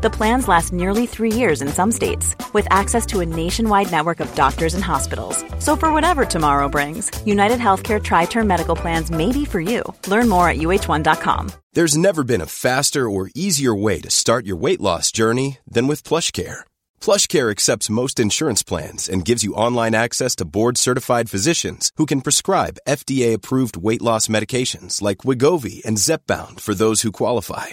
The plans last nearly three years in some states, with access to a nationwide network of doctors and hospitals. So, for whatever tomorrow brings, United Healthcare Tri Term Medical Plans may be for you. Learn more at uh1.com. There's never been a faster or easier way to start your weight loss journey than with PlushCare. PlushCare accepts most insurance plans and gives you online access to board-certified physicians who can prescribe FDA-approved weight loss medications like Wigovi and Zepbound for those who qualify.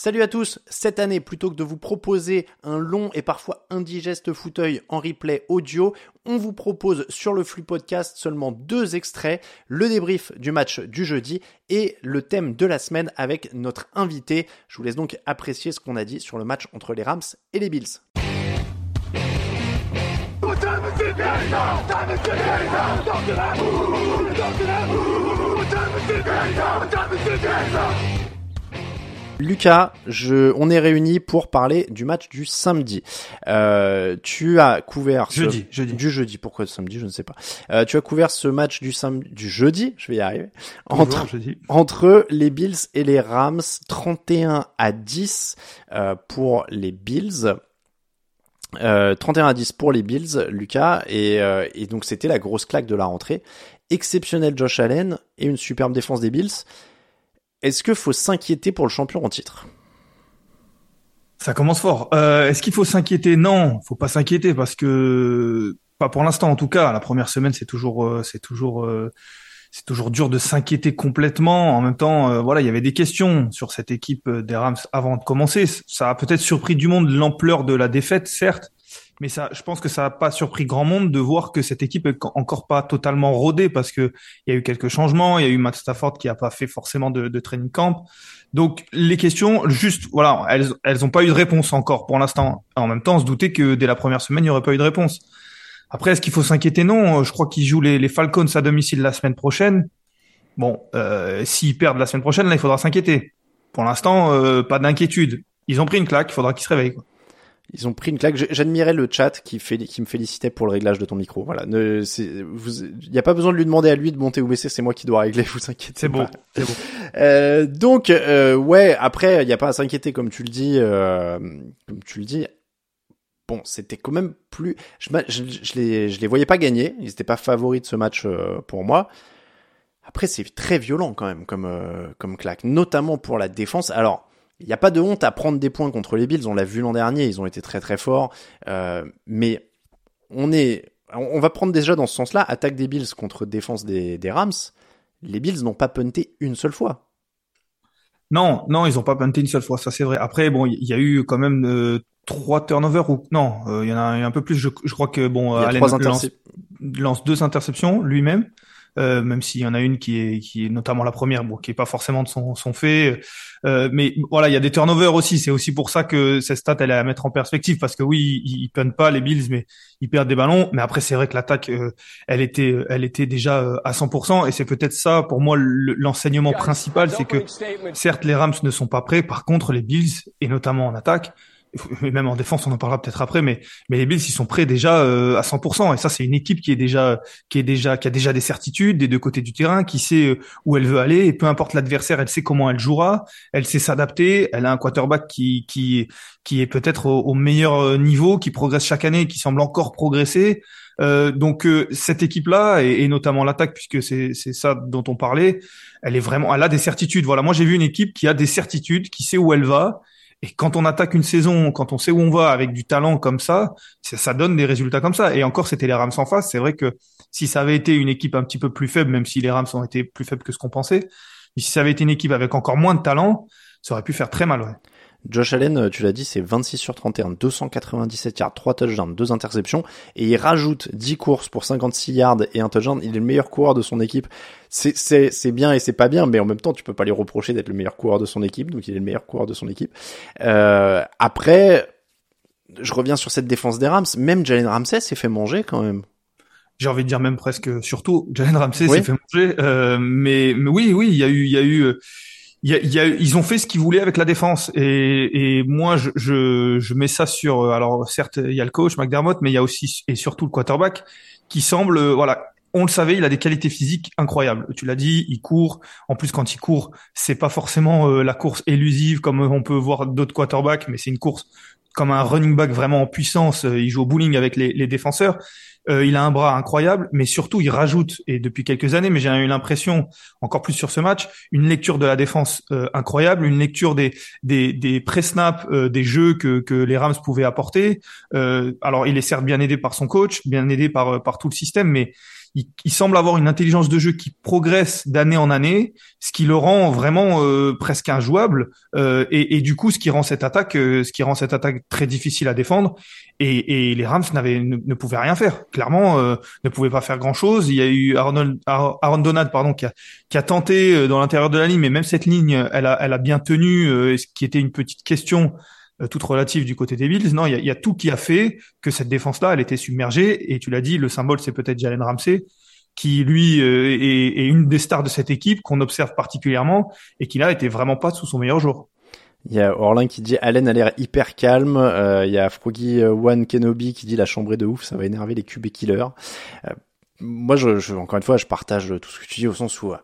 Salut à tous, cette année, plutôt que de vous proposer un long et parfois indigeste fauteuil en replay audio, on vous propose sur le flux podcast seulement deux extraits, le débrief du match du jeudi et le thème de la semaine avec notre invité. Je vous laisse donc apprécier ce qu'on a dit sur le match entre les Rams et les Bills. Lucas, je, on est réunis pour parler du match du samedi. Euh, tu as couvert ce, jeudi, jeudi. du jeudi. Pourquoi samedi Je ne sais pas. Euh, tu as couvert ce match du samedi, du jeudi. Je vais y arriver. Entre, entre les Bills et les Rams, 31 à 10 euh, pour les Bills. Euh, 31 à 10 pour les Bills, Lucas, et, euh, et donc c'était la grosse claque de la rentrée. Exceptionnel Josh Allen et une superbe défense des Bills. Est-ce qu'il faut s'inquiéter pour le champion en titre? Ça commence fort. Euh, Est-ce qu'il faut s'inquiéter? Non, faut pas s'inquiéter parce que pas pour l'instant en tout cas. La première semaine, c'est toujours, euh, c'est toujours, euh, c'est toujours dur de s'inquiéter complètement. En même temps, voilà, il y avait des questions sur cette équipe des Rams avant de commencer. Ça a peut-être surpris du monde l'ampleur de la défaite, certes, mais ça, je pense que ça n'a pas surpris grand monde de voir que cette équipe est encore pas totalement rodée parce que il y a eu quelques changements. Il y a eu Matt Stafford qui a pas fait forcément de, training camp. Donc les questions, juste, voilà, elles, elles ont pas eu de réponse encore pour l'instant. En même temps, on se doutait que dès la première semaine, il y aurait pas eu de réponse. Après, est-ce qu'il faut s'inquiéter? Non. Je crois qu'ils jouent les, les, Falcons à domicile la semaine prochaine. Bon, euh, s'ils perdent la semaine prochaine, là, il faudra s'inquiéter. Pour l'instant, euh, pas d'inquiétude. Ils ont pris une claque, il faudra qu'ils se réveillent. Quoi. Ils ont pris une claque. J'admirais le chat qui, fait, qui me félicitait pour le réglage de ton micro. Voilà. Ne, il n'y a pas besoin de lui demander à lui de monter ou baisser. C'est moi qui dois régler. Vous inquiétez C'est bon. C'est bon. Euh, donc, euh, ouais. Après, il n'y a pas à s'inquiéter, comme tu le dis. Euh, comme tu le dis. Bon, c'était quand même plus. Je, je, je, les, je les voyais pas gagner. Ils n'étaient pas favoris de ce match euh, pour moi. Après, c'est très violent quand même comme euh, comme claque, notamment pour la défense. Alors il n'y a pas de honte à prendre des points contre les Bills. On l'a vu l'an dernier, ils ont été très très forts. Euh, mais on est, on va prendre déjà dans ce sens-là, attaque des Bills contre défense des, des Rams. Les Bills n'ont pas punté une seule fois. Non, non, ils n'ont pas punté une seule fois, ça c'est vrai. Après, bon, il y a eu quand même euh, trois turnovers ou non, euh, il y en a un peu plus. Je, je crois que bon, Allen lance, lance, deux interceptions lui-même. Euh, même s'il y en a une qui est, qui est notamment la première, bon, qui est pas forcément de son, son fait. Euh, mais voilà, il y a des turnovers aussi. C'est aussi pour ça que cette stat, elle est à mettre en perspective, parce que oui, ils, ils punnent pas les Bills, mais ils perdent des ballons. Mais après, c'est vrai que l'attaque, euh, elle était, elle était déjà euh, à 100%, et c'est peut-être ça pour moi l'enseignement principal, c'est que certes les Rams ne sont pas prêts, par contre les Bills et notamment en attaque mais même en défense, on en parlera peut-être après, mais mais les Bills ils sont prêts déjà euh, à 100%. Et ça, c'est une équipe qui est déjà qui est déjà qui a déjà des certitudes des deux côtés du terrain, qui sait euh, où elle veut aller. Et peu importe l'adversaire, elle sait comment elle jouera, elle sait s'adapter. Elle a un quarterback qui qui qui est peut-être au, meilleur euh, niveau, qui progresse chaque année, qui semble encore progresser. Euh, donc euh, cette équipe-là et, et, notamment l'attaque, puisque c'est ça dont on parlait, elle est vraiment, elle a des certitudes. Voilà, moi j'ai vu une équipe qui a des certitudes, qui sait où elle va et quand on attaque une saison, quand on sait où on va avec du talent comme ça, ça donne des résultats comme ça. Et encore, c'était les Rams en face. C'est vrai que si ça avait été une équipe un petit peu plus faible, même si les Rams ont été plus faibles que ce qu'on pensait, mais si ça avait été une équipe avec encore moins de talent, ça aurait pu faire très mal. Ouais. Josh Allen, euh, tu l'as dit, c'est 26 sur 31, 297 yards, 3 touchdowns, 2 interceptions, et il rajoute 10 courses pour 56 yards et un touchdown. Il est le meilleur coureur de son équipe. C'est, bien et c'est pas bien, mais en même temps, tu peux pas lui reprocher d'être le meilleur coureur de son équipe, donc il est le meilleur coureur de son équipe. Euh, après, je reviens sur cette défense des Rams, même Jalen Ramsey s'est fait manger quand même j'ai envie de dire même presque surtout Jalen Ramsey s'est fait manger euh, mais, mais oui oui il y a eu il y a eu il y a, ils ont fait ce qu'ils voulaient avec la défense. Et, et moi je, je, je, mets ça sur euh, alors certes il y a le coach McDermott mais il y a aussi et surtout le quarterback qui semble euh, voilà on le savait il a des qualités physiques incroyables. Tu l'as dit il court. En plus quand il court c'est pas forcément euh, la course élusive comme on peut voir d'autres quarterbacks mais c'est une course comme un running back vraiment en puissance il joue au bowling avec les, les défenseurs euh, il a un bras incroyable, mais surtout il rajoute, et depuis quelques années, mais j'ai eu l'impression, encore plus sur ce match, une lecture de la défense euh, incroyable, une lecture des des, des pré-snaps, euh, des jeux que, que les Rams pouvaient apporter. alors il est certes bien aidé par son coach, bien aidé par par tout le système, mais il, semble avoir une intelligence de jeu qui progresse d'année en année, ce qui le rend vraiment euh, presque injouable euh, et, et, du coup ce qui rend cette attaque, euh, ce qui rend cette attaque très difficile à défendre. Et, et les Rams n'avaient ne, pouvaient rien faire. Clairement, ne pouvaient pas faire grand chose. Il y a eu Aaron, Aaron Donald pardon qui a, qui a tenté dans l'intérieur de la ligne, mais même cette ligne, elle a, elle a bien tenu, ce qui était une petite question euh, toute relative du côté des Bills. Non, il y a, y a, tout qui a fait que cette défense-là, elle était submergée. Et tu l'as dit, le symbole, c'est peut-être Jalen Ramsey, qui lui euh, est, est, une des stars de cette équipe qu'on observe particulièrement et qui là était vraiment pas sous son meilleur jour. Il y a Orlin qui dit Allen a l'air hyper calme. Euh, il y a Froggy One Kenobi qui dit la chambre est de ouf, ça va énerver les QB killers. moi, je, je, encore une fois, je partage tout ce que tu dis au sens où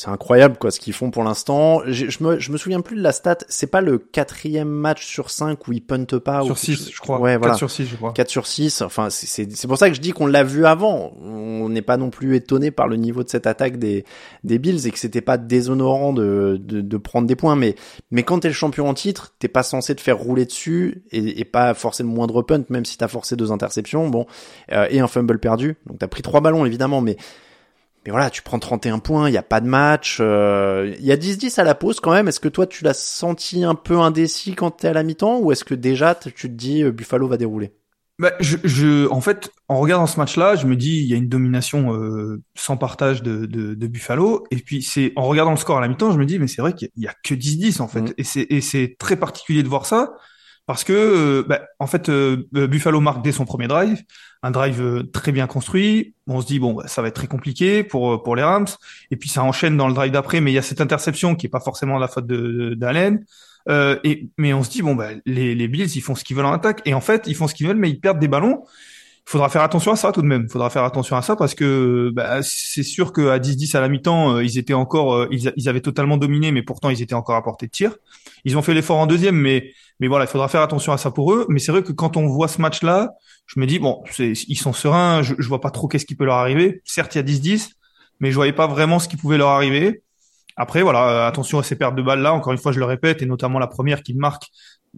c'est incroyable quoi ce qu'ils font pour l'instant. Je, me, je me souviens plus de la stat. C'est pas le quatrième match sur 5 où ils puntent pas. Sur 6, je crois. Ouais, 4 sur 6, je crois. 4 sur 6. Enfin, c'est pour ça que je dis qu'on l'a vu avant. On n'est pas non plus étonné par le niveau de cette attaque des, des Bills et que c'était pas déshonorant de, de, de, prendre des points. Mais, mais quand t'es le champion en titre, t'es pas censé te faire rouler dessus et, et pas forcer le moindre punt, même si t'as forcé deux interceptions. Bon, euh, et un fumble perdu. Donc t'as pris trois ballons évidemment, mais mais voilà, tu prends 31 points, il n'y a pas de match. Euh, il y a 10-10 à la pause quand même. Est-ce que toi, tu l'as senti un peu indécis quand tu es à la mi-temps ou est-ce que déjà, tu te dis euh, Buffalo va dérouler? Bah, je, je, en fait, en regardant ce match-là, je me dis il y a une domination euh, sans partage de, de, de, Buffalo. Et puis c'est en regardant le score à la mi-temps, je me dis mais c'est vrai qu'il y, a que 10-10 en fait. Mm. Et c'est et c'est très particulier de voir ça parce que euh, bah, en fait euh, euh, Buffalo marque dès son premier drive, un drive très bien construit. On se dit bon bah, ça va être très compliqué pour pour les Rams et puis ça enchaîne dans le drive d'après, mais il y a cette interception qui est pas forcément la faute de d'Allen. et mais on se dit bon bah les les Bills ils font ce qu'ils veulent en attaque et en fait ils font ce qu'ils veulent mais ils perdent des ballons. Il faudra faire attention à ça tout de même. Faudra faire attention à ça parce que bah, c'est sûr qu'à 10-10 à la mi-temps, ils étaient encore, ils, ils, avaient totalement dominé, mais pourtant ils étaient encore à portée de tir. Ils ont fait l'effort en deuxième, mais mais voilà, il faudra faire attention à ça pour eux. Mais c'est vrai que quand on voit ce match-là, je me dis bon, ils sont sereins. Je, je vois pas trop qu'est-ce qui peut leur arriver. Certes, il y a 10-10, mais je voyais pas vraiment ce qui pouvait leur arriver. Après, voilà, attention à ces pertes de balles là. Encore une fois, je le répète, et notamment la première qui marque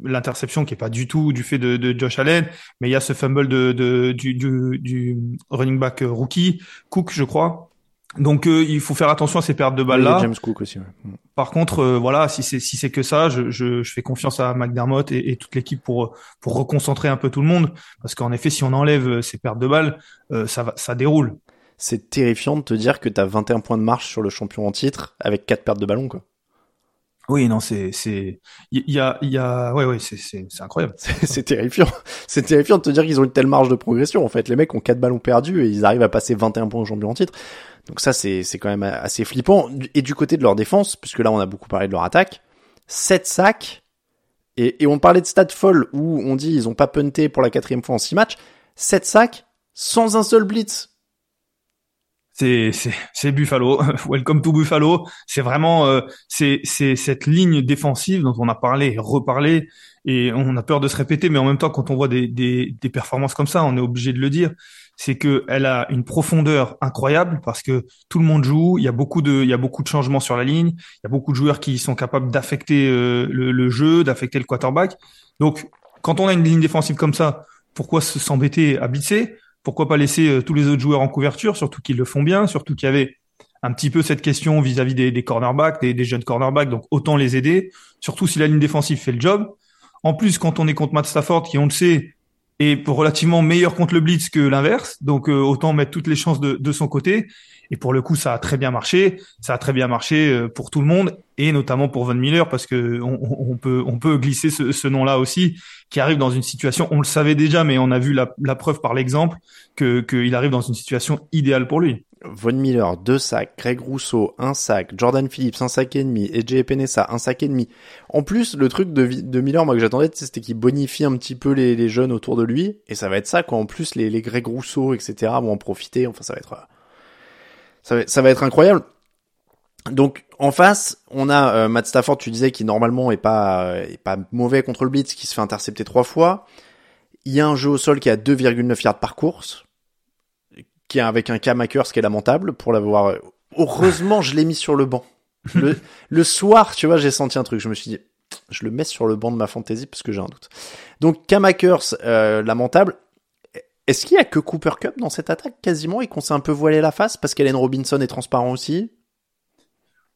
l'interception qui est pas du tout du fait de, de, Josh Allen, mais il y a ce fumble de, de du, du, du running back rookie Cook, je crois, donc euh, il faut faire attention à ces pertes de balles là. James Cook aussi. Mm. Par contre, euh, voilà, si c'est si c'est que ça, je, je, je, fais confiance à McDermott et, et, toute l'équipe pour pour reconcentrer un peu tout le monde, parce qu'en effet, si on enlève euh, ces pertes de balles, ça va, ça déroule. C'est terrifiant de te dire que tu as 21 points de marche sur le champion en titre avec quatre pertes de ballon, quoi. Oui, non, c'est c'est il y, a il y a ouais ouais c'est c'est c'est incroyable. C'est terrifiant. C'est terrifiant de te dire qu'ils ont une telle marge de progression. En fait, les mecs ont quatre ballons perdus et ils arrivent à passer 21 points au champion en titre. Donc ça, c'est quand même assez flippant. Et du côté de leur défense, puisque là, on a beaucoup parlé de leur attaque, 7 sacs, et, et on parlait de stats folles où on dit ils ont pas punté pour la quatrième fois en 6 matchs, 7 sacs sans un seul blitz. C'est c'est Buffalo. Welcome to Buffalo. C'est vraiment euh, c'est cette ligne défensive dont on a parlé, reparlé, et on a peur de se répéter, mais en même temps, quand on voit des des, des performances comme ça, on est obligé de le dire c'est que elle a une profondeur incroyable parce que tout le monde joue, il y a beaucoup de il y a beaucoup de changements sur la ligne, il y a beaucoup de joueurs qui sont capables d'affecter euh, le, jeu, d'affecter le quarterback. Donc quand on a une ligne défensive comme ça, pourquoi s'embêter à blitzer? Pourquoi pas laisser euh, tous les autres joueurs en couverture, surtout qu'ils le font bien, surtout qu'il y avait un petit peu cette question vis-à-vis des, cornerbacks, des, jeunes cornerbacks, donc autant les aider, surtout si la ligne défensive fait le job. En plus, quand on est contre Matt Stafford, qui on le sait, est relativement meilleur contre le blitz que l'inverse, donc euh, autant mettre toutes les chances de, son côté. Et pour le coup, ça a très bien marché. Ça a très bien marché euh, pour tout le monde et notamment pour Von Miller parce que on, peut on peut glisser ce, ce nom-là aussi qui arrive dans une situation. On le savait déjà, mais on a vu la, la preuve par l'exemple que qu'il arrive dans une situation idéale pour lui. Von Miller, deux sacs, Greg Rousseau, un sac, Jordan Phillips, un sac et demi, et Jay Penessa, un sac et demi. En plus, le truc de, Miller, moi que j'attendais, c'était qu'il bonifie un petit peu les, jeunes autour de lui, et ça va être ça, quoi. En plus, les, Greg Rousseau, etc., vont en profiter. Enfin, ça va être, ça va, ça va être incroyable. Donc, en face, on a euh, Matt Stafford, tu disais, qui normalement est pas, est pas mauvais contre le blitz, qui se fait intercepter trois fois. Il y a un jeu au sol qui a 2,9 yards par course qui est avec un Kamakers qui est lamentable pour l'avoir. Heureusement, je l'ai mis sur le banc. Le, le soir, tu vois, j'ai senti un truc. Je me suis dit, je le mets sur le banc de ma fantasy parce que j'ai un doute. Donc Kamakers, euh, lamentable. Est-ce qu'il y a que Cooper Cup dans cette attaque quasiment et qu'on s'est un peu voilé la face parce qu'Allen Robinson est transparent aussi?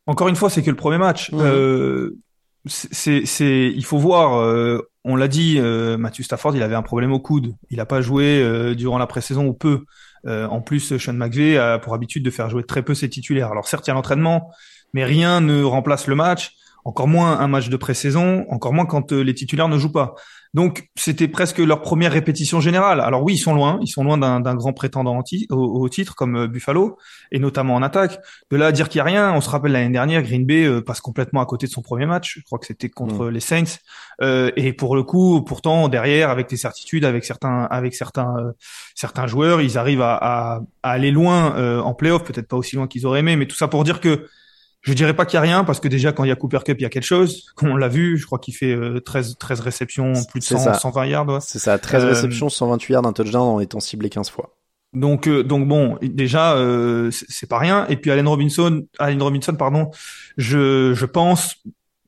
Encore une fois, c'est que le premier match. Mmh. Euh, c'est, c'est, il faut voir. Euh, on l'a dit, euh, Matthew Stafford, il avait un problème au coude. Il n'a pas joué euh, durant la pré-saison ou peu. Euh, en plus, Sean McVay a pour habitude de faire jouer très peu ses titulaires. Alors certes, il y a l'entraînement, mais rien ne remplace le match, encore moins un match de pré-saison, encore moins quand euh, les titulaires ne jouent pas. Donc c'était presque leur première répétition générale. Alors oui, ils sont loin, ils sont loin d'un grand prétendant au, au, titre comme euh, Buffalo et notamment en attaque. De là à dire qu'il y a rien, on se rappelle l'année dernière, Green Bay euh, passe complètement à côté de son premier match. Je crois que c'était contre mm. les Saints. Euh, et pour le coup, pourtant derrière, avec des certitudes, avec certains, avec certains, euh, certains joueurs, ils arrivent à, à, à aller loin euh, en playoff, peut-être pas aussi loin qu'ils auraient aimé, mais tout ça pour dire que je dirais pas qu'il y a rien parce que déjà quand il y a Cooper Cup, il y a quelque chose. Comme on l'a vu, je crois qu'il fait 13 euh, 13 réceptions, plus de 100, 120 yards. C'est ça, 13 euh, réceptions, 128 yards, un touchdown en étant ciblé 15 fois. Donc euh, donc bon, déjà euh, c'est pas rien et puis Allen Robinson, Allen Robinson pardon, je je pense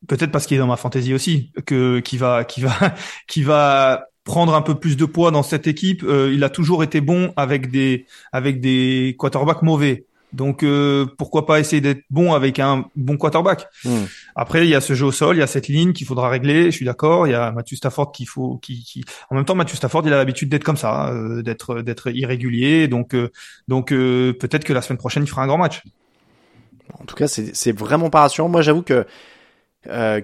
peut-être parce qu'il est dans ma fantaisie aussi que qui va qui va qui va prendre un peu plus de poids dans cette équipe. Euh, il a toujours été bon avec des avec des quarterbacks mauvais. Donc euh, pourquoi pas essayer d'être bon avec un bon quarterback. Hmm. Après il y a ce jeu au sol, il y a cette ligne qu'il faudra régler. Je suis d'accord. Il y a Matthew Stafford qu'il faut, qui, qui, en même temps Matthew Stafford il a l'habitude d'être comme ça, euh, d'être d'être irrégulier. Donc euh, donc euh, peut-être que la semaine prochaine il fera un grand match. En tout cas c'est c'est vraiment pas rassurant. Moi j'avoue que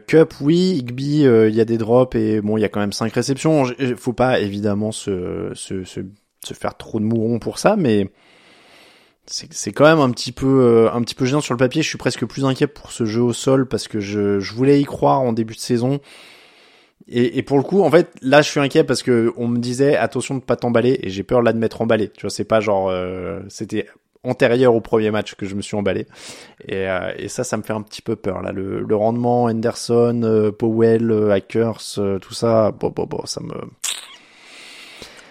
Cup, oui, Igby, il y a des drops et bon, il y a quand même cinq réceptions. Faut pas évidemment se, se, se, se faire trop de mourons pour ça, mais c'est quand même un petit peu euh, un petit peu gênant sur le papier. Je suis presque plus inquiet pour ce jeu au sol parce que je, je voulais y croire en début de saison. Et, et, pour le coup, en fait, là, je suis inquiet parce que on me disait attention de pas t'emballer et j'ai peur là de m'être emballé. Tu vois, c'est pas genre euh, c'était antérieur au premier match que je me suis emballé et, euh, et, ça, ça me fait un petit peu peur là. Le, le rendement, Henderson, Powell, Hackers, tout ça, bon, bon, bon, ça me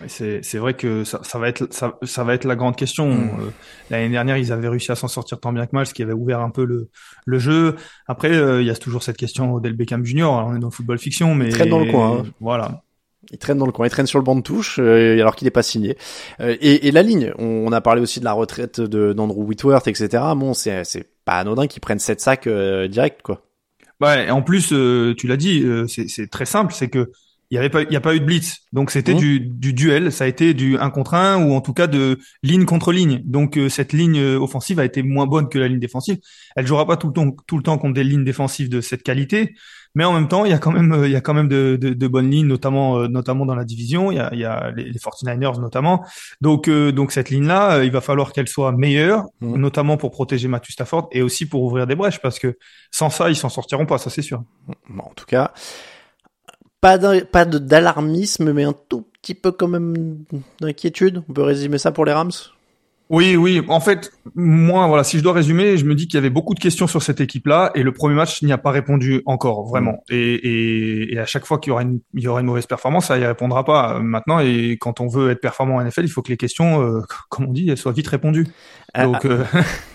c'est vrai que ça, ça, va être ça, ça, va être la grande question. Euh, l'année dernière, ils avaient réussi à s'en sortir tant bien que mal, ce qui avait ouvert un peu le, le jeu. Après, euh, il y a toujours cette question d'El Beckham Junior. on est dans le football fiction, mais traîne dans le coin. Hein. Voilà. Il traîne dans le coin, il traîne sur le banc de touche euh, alors qu'il n'est pas signé. Et, et, la ligne, on, a parlé aussi de la retraite d'Andrew Whitworth, etc. Bon, c'est c'est pas anodin qu'ils prennent sept sacs direct, quoi. Ouais, et en plus, tu l'as dit, c'est très simple, c'est que il y avait pas il y a pas eu de blitz. Donc c'était mmh. du, du, duel. Ça a été du un contre un ou en tout cas de ligne contre ligne. Donc euh, cette ligne euh, offensive a été moins bonne que la ligne défensive. Elle jouera pas tout le temps tout le temps contre des lignes défensives de cette qualité. Mais en même temps il y a quand même euh, il y a quand même de, de, de bonnes lignes notamment notamment dans la division. Il y a, il y a les, les 49ers notamment. Donc donc cette ligne là il va falloir qu'elle soit meilleure mmh. notamment pour protéger Matthew Stafford et aussi pour ouvrir des brèches parce que sans ça ils s'en sortiront pas ça c'est sûr. Bon, en tout cas pas d'alarmisme, mais un tout petit peu quand même d'inquiétude. On peut résumer ça pour les Rams? Oui, oui. En fait, moi, voilà, si je dois résumer, je me dis qu'il y avait beaucoup de questions sur cette équipe-là et le premier match n'y a pas répondu encore, vraiment. Mm. Et, et, et à chaque fois qu'il y aura une, il y aura une mauvaise performance, ça y répondra pas maintenant. Et quand on veut être performant en NFL, il faut que les questions, euh, comme on dit, elles soient vite répondues. Ah, Donc, ah. Euh...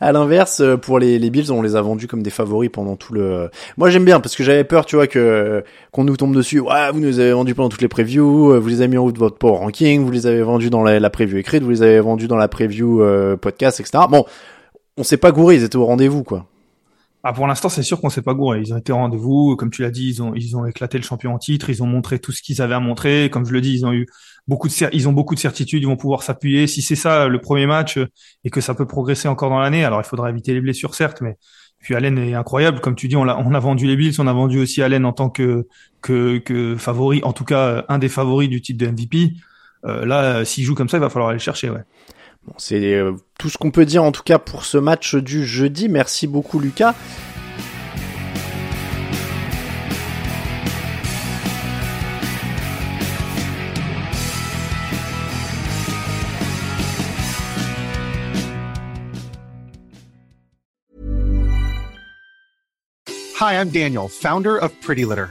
à l'inverse, euh, pour les, les Bills, on les a vendus comme des favoris pendant tout le. Moi, j'aime bien parce que j'avais peur, tu vois, que qu'on nous tombe dessus. Ouais, vous nous avez vendus pendant toutes les previews, euh, vous les avez mis en haut de votre ranking, vous les avez vendus dans la, la preview écrite, vous les avez vendus dans la preview euh, podcast, etc. Bon, on s'est pas gouré, ils étaient au rendez-vous, quoi. Ah, pour l'instant, c'est sûr qu'on s'est pas gouré. Ils ont été au rendez-vous. Comme tu l'as dit, ils ont, ils ont éclaté le champion en titre. Ils ont montré tout ce qu'ils avaient à montrer. Comme je le dis, ils ont eu beaucoup de, ils ont beaucoup de certitudes. Ils vont pouvoir s'appuyer. Si c'est ça le premier match et que ça peut progresser encore dans l'année, alors il faudra éviter les blessures, certes, mais puis Allen est incroyable. Comme tu dis, on a, on a vendu les Bills, on a vendu aussi Allen en tant que, que, que favori, en tout cas, un des favoris du titre de MVP. Euh, là, s'il joue comme ça, il va falloir aller chercher, ouais. C'est euh, tout ce qu'on peut dire en tout cas pour ce match du jeudi. Merci beaucoup Lucas. Hi, I'm Daniel, founder of Pretty Litter.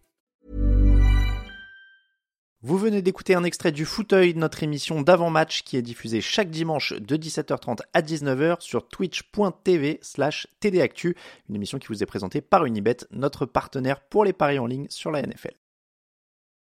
Vous venez d'écouter un extrait du fauteuil de notre émission d'avant-match qui est diffusée chaque dimanche de 17h30 à 19h sur twitch.tv slash tdactu, une émission qui vous est présentée par Unibet, notre partenaire pour les paris en ligne sur la NFL.